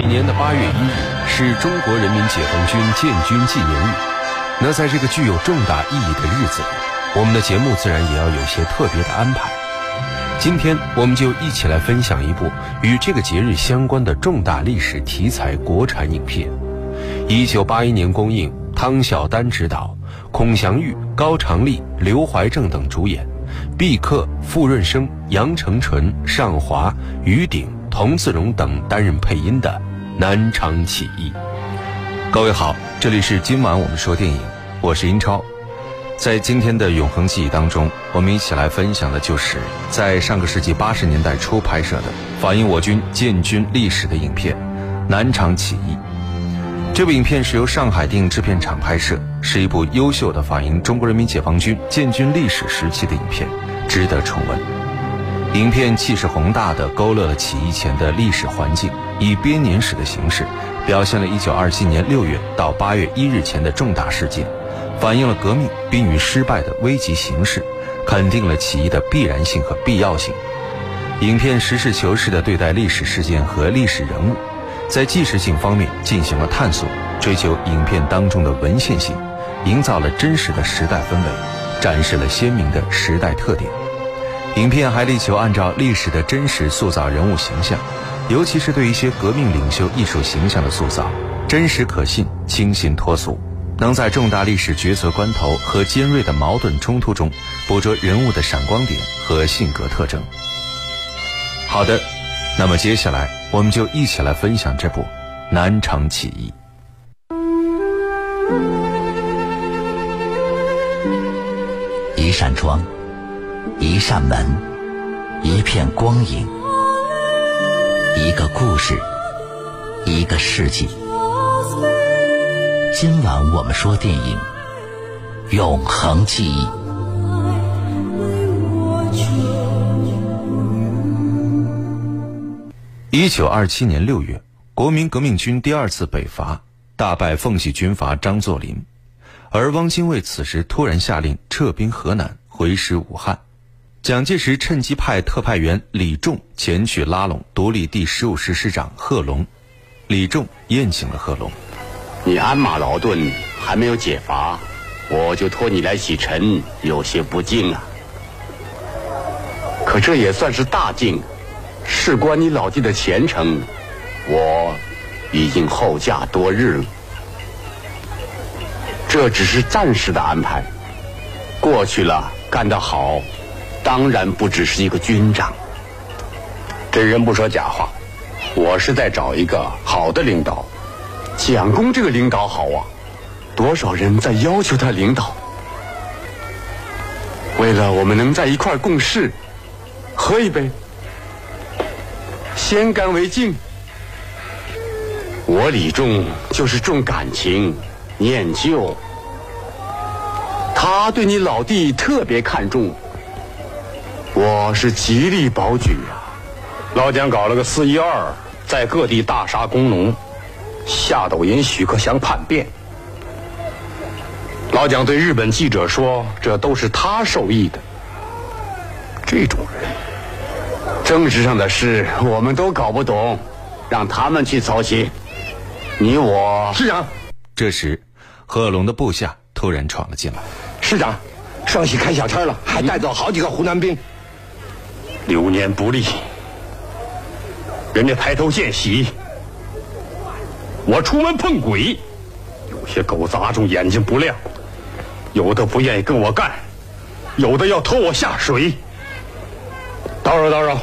每年的八月一日是中国人民解放军建军纪念日。那在这个具有重大意义的日子里，我们的节目自然也要有些特别的安排。今天，我们就一起来分享一部与这个节日相关的重大历史题材国产影片。一九八一年公映，汤晓丹执导，孔祥玉、高长丽、刘怀正等主演，毕克、傅润生、杨成纯、尚华、于鼎。童自荣等担任配音的《南昌起义》。各位好，这里是今晚我们说电影，我是英超。在今天的永恒记忆当中，我们一起来分享的就是在上个世纪八十年代初拍摄的反映我军建军历史的影片《南昌起义》。这部影片是由上海电影制片厂拍摄，是一部优秀的反映中国人民解放军建军历史时期的影片，值得重温。影片气势宏大地勾勒了起义前的历史环境，以编年史的形式，表现了1927年6月到8月1日前的重大事件，反映了革命濒于失败的危急形势，肯定了起义的必然性和必要性。影片实事求是地对待历史事件和历史人物，在纪实性方面进行了探索，追求影片当中的文献性，营造了真实的时代氛围，展示了鲜明的时代特点。影片还力求按照历史的真实塑造人物形象，尤其是对一些革命领袖艺术形象的塑造，真实可信、清新脱俗，能在重大历史抉择关头和尖锐的矛盾冲突中，捕捉人物的闪光点和性格特征。好的，那么接下来我们就一起来分享这部《南昌起义》。一扇窗。一扇门，一片光影，一个故事，一个世纪。今晚我们说电影《永恒记忆》。一九二七年六月，国民革命军第二次北伐，大败奉系军阀张作霖，而汪精卫此时突然下令撤兵河南，回师武汉。蒋介石趁机派特派员李仲前去拉拢独立第十五师师长贺龙。李仲宴请了贺龙。你鞍马劳顿，还没有解乏，我就托你来洗尘，有些不敬啊。可这也算是大敬，事关你老弟的前程，我已经候驾多日了。这只是暂时的安排，过去了，干得好。当然不只是一个军长。这人不说假话，我是在找一个好的领导。蒋公这个领导好啊，多少人在要求他领导。为了我们能在一块共事，喝一杯，先干为敬。我李仲就是重感情，念旧。他对你老弟特别看重。我是极力保举啊！老蒋搞了个四一二，在各地大杀工农，夏斗寅、许克祥叛变。老蒋对日本记者说：“这都是他授意的。”这种人，政治上的事我们都搞不懂，让他们去操心。你我师长，这时，贺龙的部下突然闯了进来。师长，双喜开小差了，还带走好几个湖南兵。流年不利，人家抬头见喜，我出门碰鬼，有些狗杂种眼睛不亮，有的不愿意跟我干，有的要拖我下水，叨扰叨扰。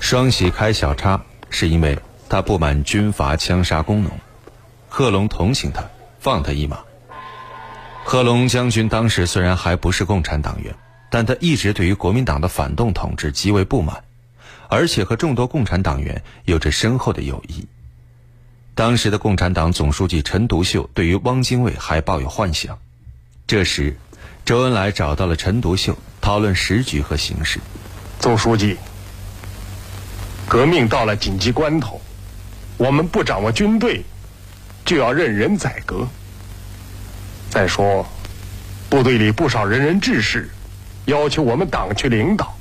双喜开小差，是因为他不满军阀枪杀工农，贺龙同情他，放他一马。贺龙将军当时虽然还不是共产党员。但他一直对于国民党的反动统治极为不满，而且和众多共产党员有着深厚的友谊。当时的共产党总书记陈独秀对于汪精卫还抱有幻想。这时，周恩来找到了陈独秀，讨论时局和形势。总书记，革命到了紧急关头，我们不掌握军队，就要任人宰割。再说，部队里不少仁人志士。要求我们党去领导，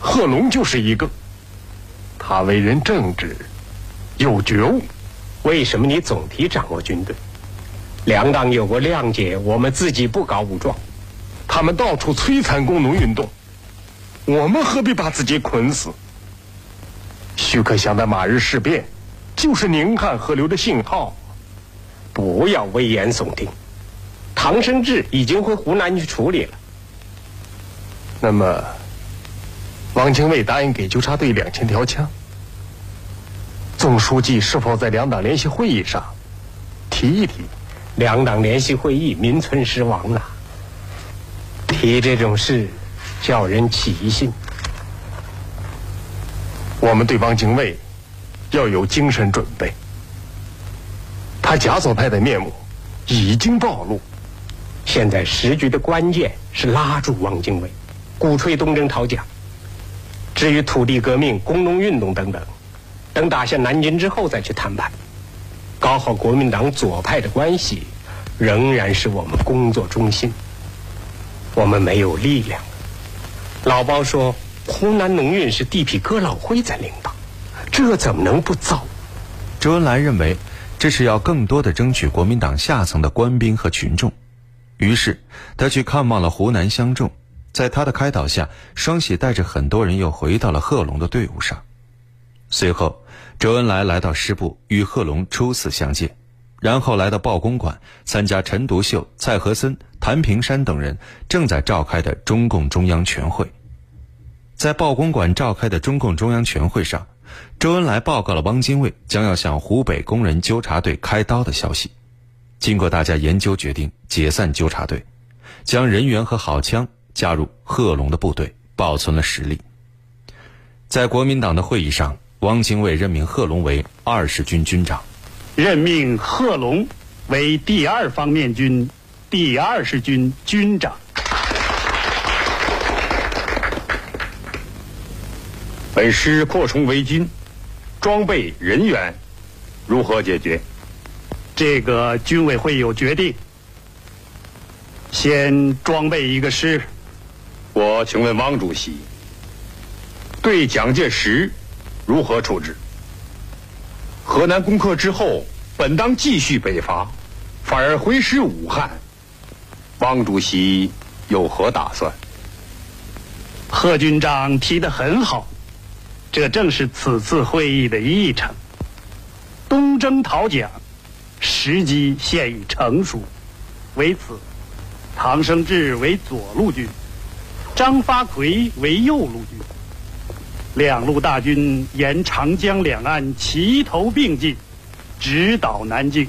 贺龙就是一个。他为人正直，有觉悟。为什么你总提掌握军队？两党有过谅解，我们自己不搞武装。他们到处摧残工农运动，我们何必把自己捆死？徐克祥的马日事变，就是宁汉河流的信号。不要危言耸听。唐生智已经回湖南去处理了。那么，汪精卫答应给纠察队两千条枪。总书记是否在两党联席会议上提一提？两党联席会议名存实亡了，提这种事叫人起疑心。我们对汪精卫要有精神准备。他假左派的面目已经暴露，现在时局的关键是拉住汪精卫，鼓吹东征讨蒋。至于土地革命、工农运动等等，等打下南京之后再去谈判。搞好国民党左派的关系，仍然是我们工作中心。我们没有力量。老包说，湖南农运是地痞哥老会在领导，这怎么能不糟？周恩来认为，这是要更多的争取国民党下层的官兵和群众。于是，他去看望了湖南乡众，在他的开导下，双喜带着很多人又回到了贺龙的队伍上。随后。周恩来来到师部，与贺龙初次相见，然后来到报公馆参加陈独秀、蔡和森、谭平山等人正在召开的中共中央全会。在报公馆召开的中共中央全会上，周恩来报告了汪精卫将要向湖北工人纠察队开刀的消息。经过大家研究，决定解散纠察队，将人员和好枪加入贺龙的部队，保存了实力。在国民党的会议上。汪精卫任命贺龙为二十军军长，任命贺龙为第二方面军第二十军军长。本师扩充为军，装备人员如何解决？这个军委会有决定。先装备一个师。我请问汪主席，对蒋介石。如何处置？河南攻克之后，本当继续北伐，反而回师武汉。汪主席有何打算？贺军长提的很好，这正是此次会议的议程。东征讨蒋，时机现已成熟。为此，唐生智为左路军，张发奎为右路军。两路大军沿长江两岸齐头并进，直捣南京。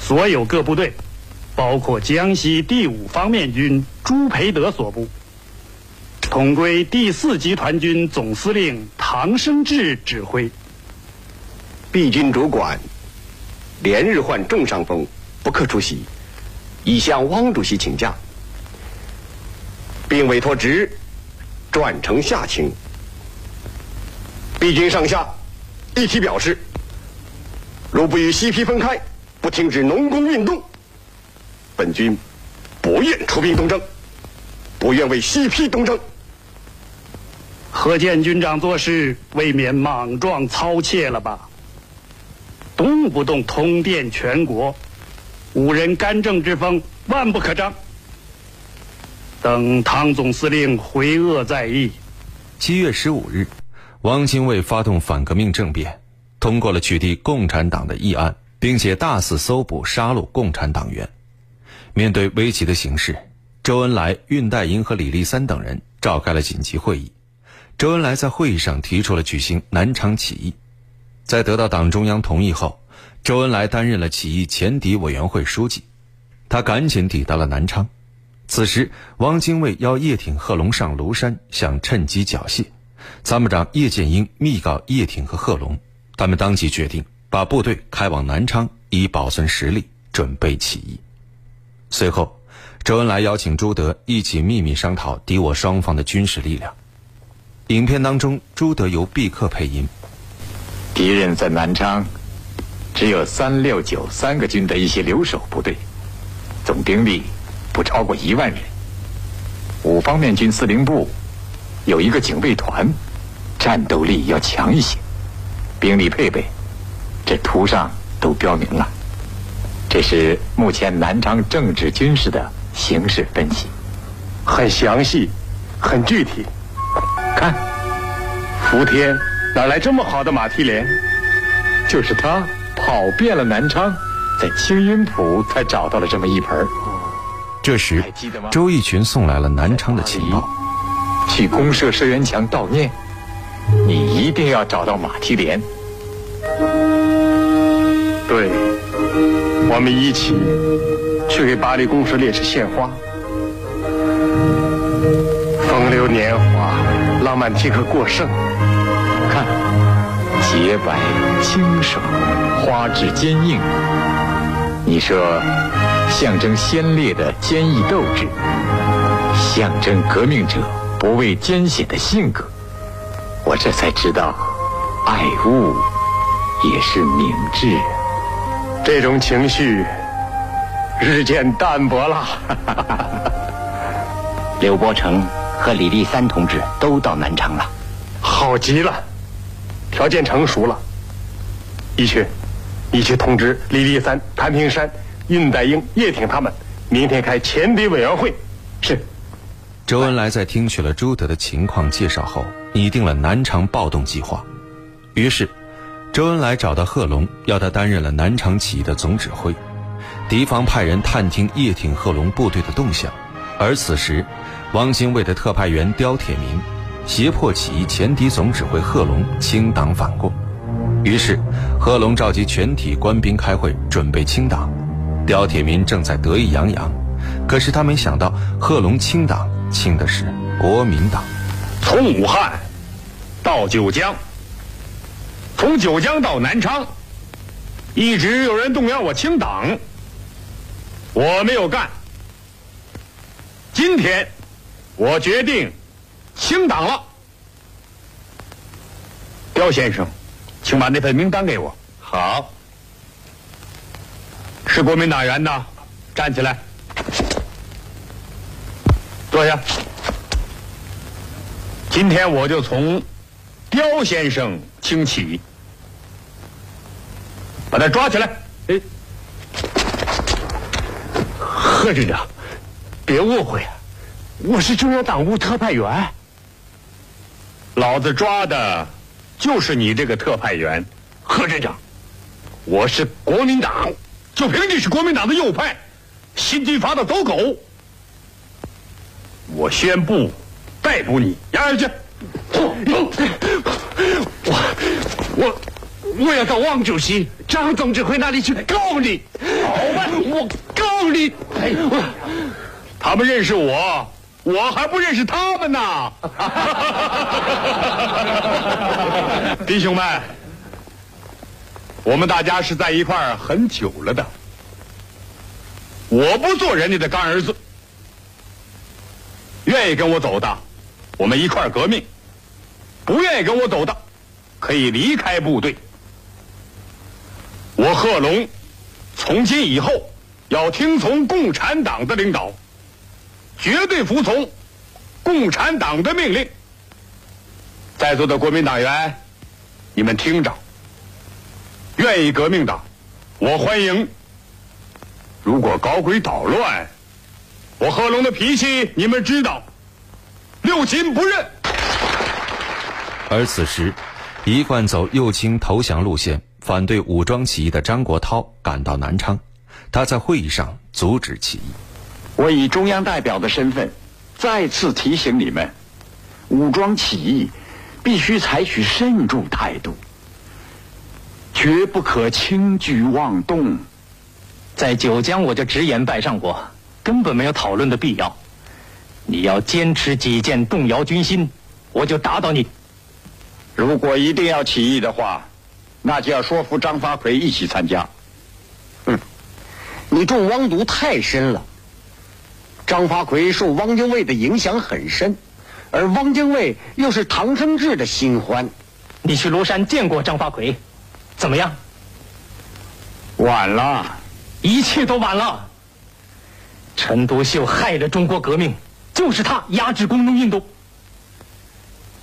所有各部队，包括江西第五方面军朱培德所部，统归第四集团军总司令唐生智指挥。毕军主管连日患重伤风，不可出席，已向汪主席请假，并委托职转呈下情。毕军上下一体表示，如不与西皮分开，不停止农工运动，本军不愿出兵东征，不愿为西皮东征。何见军长做事未免莽撞操切了吧？动不动通电全国，五人干政之风，万不可张。等唐总司令回鄂再议。七月十五日。汪精卫发动反革命政变，通过了取缔共产党的议案，并且大肆搜捕、杀戮共产党员。面对危急的形势，周恩来、恽代英和李立三等人召开了紧急会议。周恩来在会议上提出了举行南昌起义。在得到党中央同意后，周恩来担任了起义前敌委员会书记。他赶紧抵达了南昌。此时，汪精卫要叶挺、贺龙上庐山，想趁机缴械。参谋长叶剑英密告叶挺和贺龙，他们当即决定把部队开往南昌，以保存实力，准备起义。随后，周恩来邀请朱德一起秘密商讨敌我双方的军事力量。影片当中，朱德由毕克配音。敌人在南昌，只有三六九三个军的一些留守部队，总兵力不超过一万人。五方面军司令部。有一个警卫团，战斗力要强一些，兵力配备这图上都标明了。这是目前南昌政治军事的形势分析，很详细，很具体。看，伏天哪来这么好的马蹄莲？就是他跑遍了南昌，在青云浦才找到了这么一盆。这时，周逸群送来了南昌的情报，去公社社员墙悼念，你一定要找到马蹄莲。对，我们一起去给巴黎公社烈士献花。风流年华，浪漫即刻过剩。看，洁白清爽，花质坚硬。你说，象征先烈的坚毅斗志，象征革命者不畏艰险的性格。我这才知道，爱物也是明智。这种情绪日渐淡薄了。刘伯承和李立三同志都到南昌了，好极了，条件成熟了。一去，你去通知李立三、谭平山、恽代英、叶挺他们，明天开前敌委员会。是。周恩来在听取了朱德的情况介绍后，拟定了南昌暴动计划。于是。周恩来找到贺龙，要他担任了南昌起义的总指挥。敌方派人探听叶挺、贺龙部队的动向，而此时，汪精卫的特派员刁铁民胁迫起义前敌总指挥贺龙清党反共。于是，贺龙召集全体官兵开会，准备清党。刁铁民正在得意洋洋，可是他没想到，贺龙清党清的是国民党。从武汉到九江。从九江到南昌，一直有人动摇我清党，我没有干。今天，我决定清党了。刁先生，请把那份名单给我。好，是国民党员的，站起来，坐下。今天我就从刁先生清起。把他抓起来！哎，贺军长，别误会啊，我是中央党务特派员。老子抓的，就是你这个特派员。贺军长，我是国民党，就凭你是国民党的右派，新军阀的走狗，我宣布逮捕你，押下去。我我。我要到汪主席、张总指挥那里去告你。好吧，我告你。他们认识我，我还不认识他们呢。弟兄们，我们大家是在一块儿很久了的。我不做人家的干儿子，愿意跟我走的，我们一块儿革命；不愿意跟我走的，可以离开部队。我贺龙，从今以后要听从共产党的领导，绝对服从共产党的命令。在座的国民党员，你们听着，愿意革命的，我欢迎；如果搞鬼捣乱，我贺龙的脾气你们知道，六亲不认。而此时，一贯走右倾投降路线。反对武装起义的张国焘赶到南昌，他在会议上阻止起义。我以中央代表的身份，再次提醒你们：武装起义必须采取慎重态度，绝不可轻举妄动。在九江，我就直言拜上过，根本没有讨论的必要。你要坚持己见，动摇军心，我就打倒你。如果一定要起义的话。那就要说服张发奎一起参加。嗯，你中汪毒太深了。张发奎受汪精卫的影响很深，而汪精卫又是唐生智的新欢。你去庐山见过张发奎，怎么样？晚了，一切都晚了。陈独秀害了中国革命，就是他压制工农运动。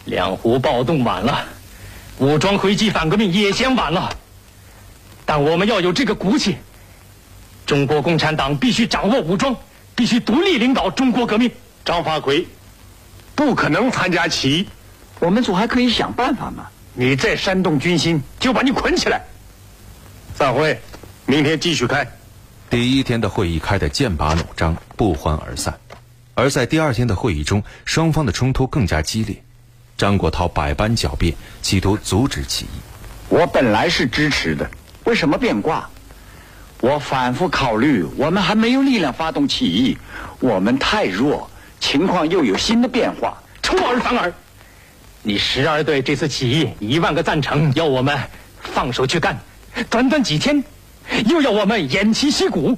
两湖暴动晚了。武装回击反革命也嫌晚了，但我们要有这个骨气。中国共产党必须掌握武装，必须独立领导中国革命。张发奎不可能参加起义，我们组还可以想办法嘛。你再煽动军心，就把你捆起来。散会，明天继续开。第一天的会议开得剑拔弩张，不欢而散。而在第二天的会议中，双方的冲突更加激烈。张国焘百般狡辩，企图阻止起义。我本来是支持的，为什么变卦？我反复考虑，我们还没有力量发动起义，我们太弱，情况又有新的变化。出尔反尔！你时而对这次起义一万个赞成，要我们放手去干；短短几天，又要我们偃旗息鼓。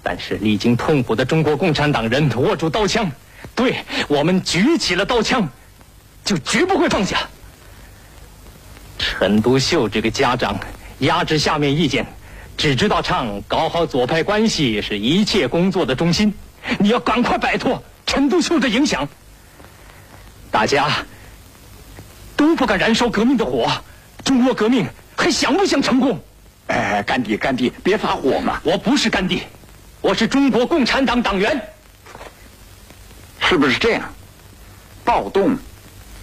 但是历经痛苦的中国共产党人握住刀枪，对我们举起了刀枪，就绝不会放下。陈独秀这个家长压制下面意见，只知道唱搞好左派关系是一切工作的中心。你要赶快摆脱陈独秀的影响。大家都不敢燃烧革命的火，中国革命还想不想成功？哎，干爹，干爹，别发火嘛！我不是干爹，我是中国共产党党员。是不是这样？暴动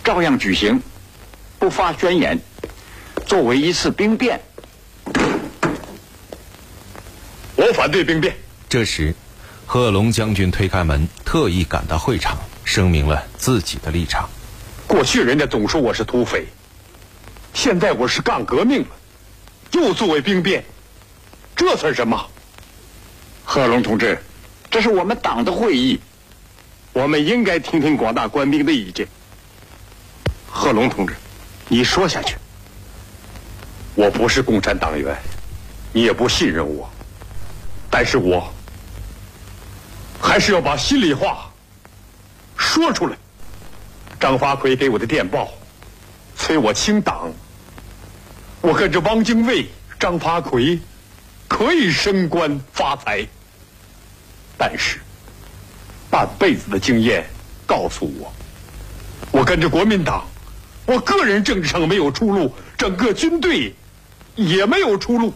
照样举行，不发宣言，作为一次兵变。我反对兵变。这时，贺龙将军推开门，特意赶到会场，声明了自己的立场。过去人家总说我是土匪，现在我是干革命了，又作为兵变，这算什么？贺龙同志，这是我们党的会议，我们应该听听广大官兵的意见。贺龙同志，你说下去。我不是共产党员，你也不信任我，但是我还是要把心里话说出来。张发奎给我的电报，催我清党。我跟着汪精卫、张发奎可以升官发财，但是半辈子的经验告诉我，我跟着国民党，我个人政治上没有出路，整个军队也没有出路，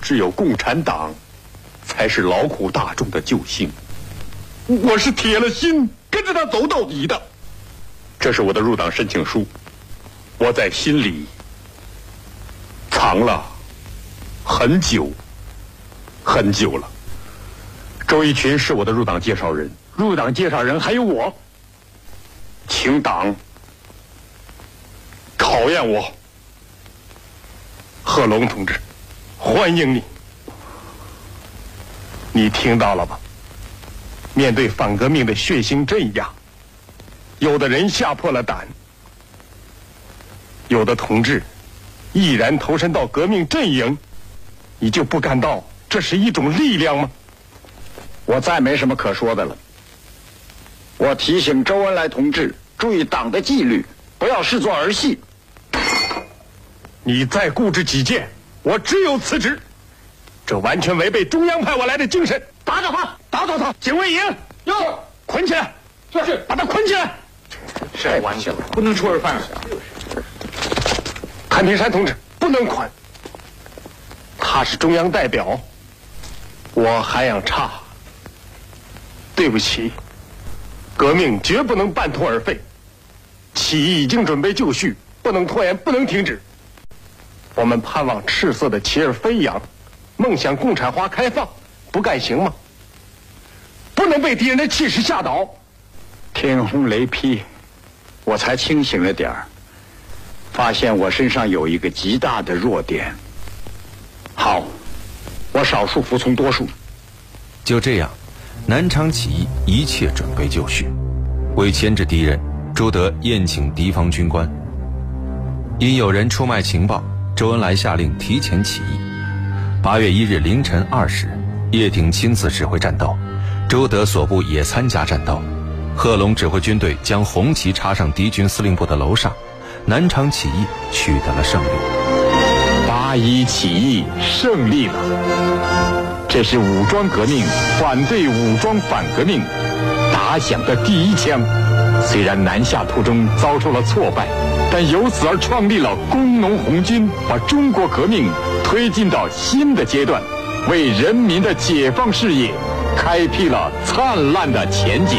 只有共产党才是劳苦大众的救星。我是铁了心跟着他走到底的。这是我的入党申请书，我在心里藏了很久很久了。周一群是我的入党介绍人，入党介绍人还有我，请党考验我。贺龙同志，欢迎你。你听到了吧？面对反革命的血腥镇压。有的人吓破了胆，有的同志毅然投身到革命阵营，你就不感到这是一种力量吗？我再没什么可说的了。我提醒周恩来同志注意党的纪律，不要视作儿戏。你再固执己见，我只有辞职。这完全违背中央派我来的精神。打倒他，打倒他！警卫营，哟，捆起来！是，把他捆起来！太玩笑，不能出尔反尔。谭平山同志不能捆，他是中央代表，我涵养差。对不起，革命绝不能半途而废，起义已经准备就绪，不能拖延，不能停止。我们盼望赤色的旗儿飞扬，梦想共产化开放，不干行吗？不能被敌人的气势吓倒。天轰雷劈。我才清醒了点儿，发现我身上有一个极大的弱点。好，我少数服从多数。就这样，南昌起义一切准备就绪。为牵制敌人，朱德宴请敌方军官。因有人出卖情报，周恩来下令提前起义。八月一日凌晨二时，叶挺亲自指挥战斗，周德所部也参加战斗。贺龙指挥军队将红旗插上敌军司令部的楼上，南昌起义取得了胜利。八一起义胜利了，这是武装革命反对武装反革命打响的第一枪。虽然南下途中遭受了挫败，但由此而创立了工农红军，把中国革命。推进到新的阶段，为人民的解放事业开辟了灿烂的前景。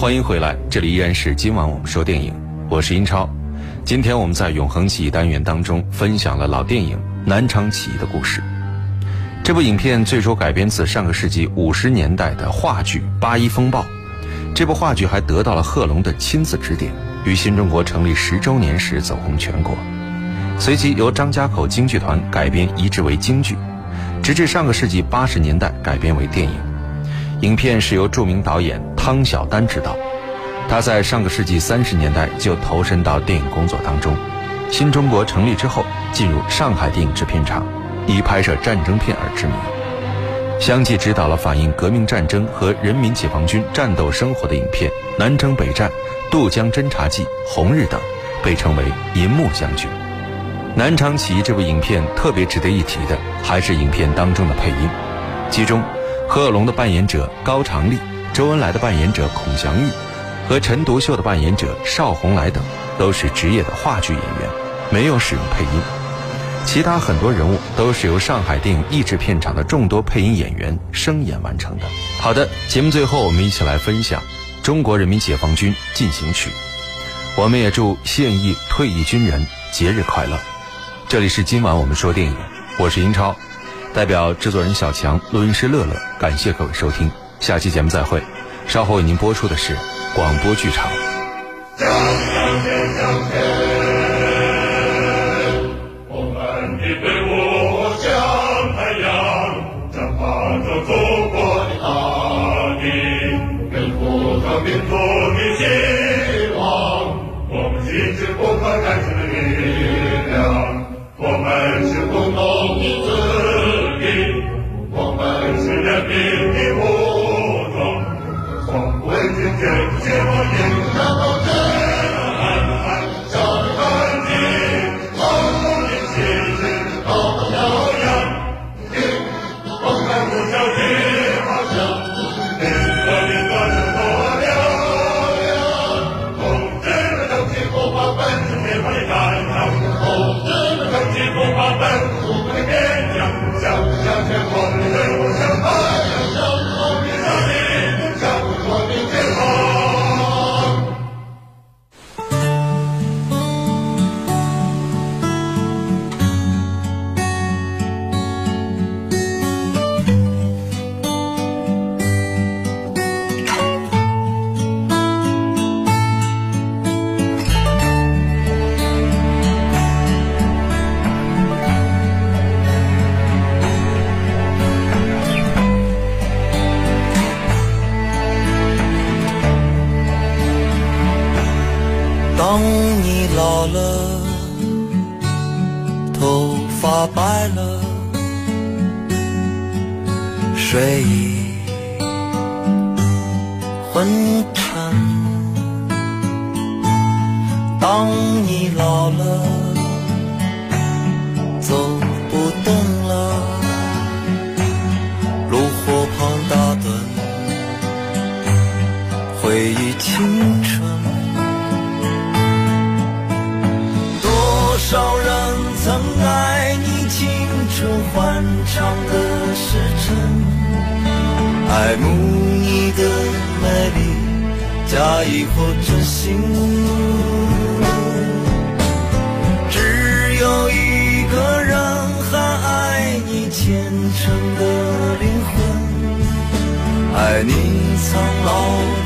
欢迎回来，这里依然是今晚我们说电影，我是英超。今天我们在永恒记忆单元当中分享了老电影《南昌起义》的故事。这部影片最初改编自上个世纪五十年代的话剧《八一风暴》。这部话剧还得到了贺龙的亲自指点，于新中国成立十周年时走红全国。随即由张家口京剧团改编移植为京剧，直至上个世纪八十年代改编为电影。影片是由著名导演汤晓丹执导。他在上个世纪三十年代就投身到电影工作当中。新中国成立之后，进入上海电影制片厂，以拍摄战争片而知名。相继执导了反映革命战争和人民解放军战斗生活的影片《南征北战》《渡江侦察记》《红日》等，被称为“银幕将军”。南昌起义这部影片特别值得一提的，还是影片当中的配音。其中，贺龙的扮演者高长立、周恩来的扮演者孔祥玉，和陈独秀的扮演者邵红来等，都是职业的话剧演员，没有使用配音。其他很多人物都是由上海电影译制片厂的众多配音演员声演完成的。好的，节目最后我们一起来分享《中国人民解放军进行曲》。我们也祝现役退役军人节日快乐。这里是今晚我们说电影，我是英超，代表制作人小强、录音师乐乐，感谢各位收听，下期节目再会。稍后为您播出的是广播剧场。论坛当你老了假意或真心。只有一个人还爱你虔诚的灵魂，爱你苍老。